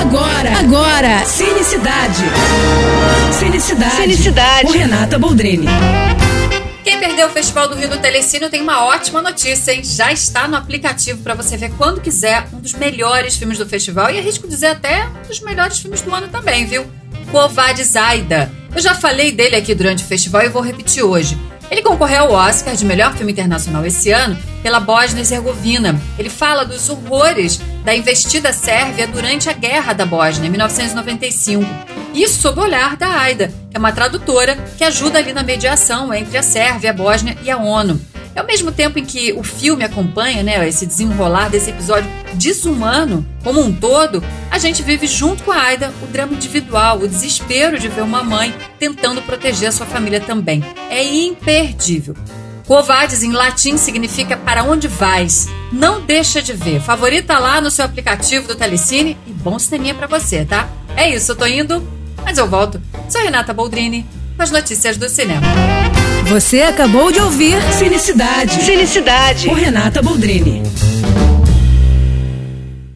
Agora, agora, Cinecidade. Cinecidade. Cinecidade. Com Renata Boldrini. Quem perdeu o Festival do Rio do Telecine tem uma ótima notícia, hein? Já está no aplicativo para você ver quando quiser um dos melhores filmes do festival e arrisco dizer até um dos melhores filmes do ano também, viu? Covarde Zaida. Eu já falei dele aqui durante o festival e vou repetir hoje. Ele concorreu ao Oscar de melhor filme internacional esse ano pela Bósnia e Herzegovina. Ele fala dos horrores da investida sérvia durante a Guerra da Bósnia, em 1995. Isso sob o olhar da Aida, que é uma tradutora que ajuda ali na mediação entre a Sérvia, a Bósnia e a ONU. E ao mesmo tempo em que o filme acompanha né, esse desenrolar desse episódio desumano como um todo, a gente vive junto com a Aida o drama individual, o desespero de ver uma mãe tentando proteger a sua família também. É imperdível. Covades em latim significa para onde vais. Não deixa de ver. Favorita lá no seu aplicativo do Telecine e bom cineminha para você, tá? É isso, eu tô indo, mas eu volto. Sou Renata Boldrini com as notícias do cinema. Você acabou de ouvir Cinecidade. Cinecidade. Com Renata Boldrini.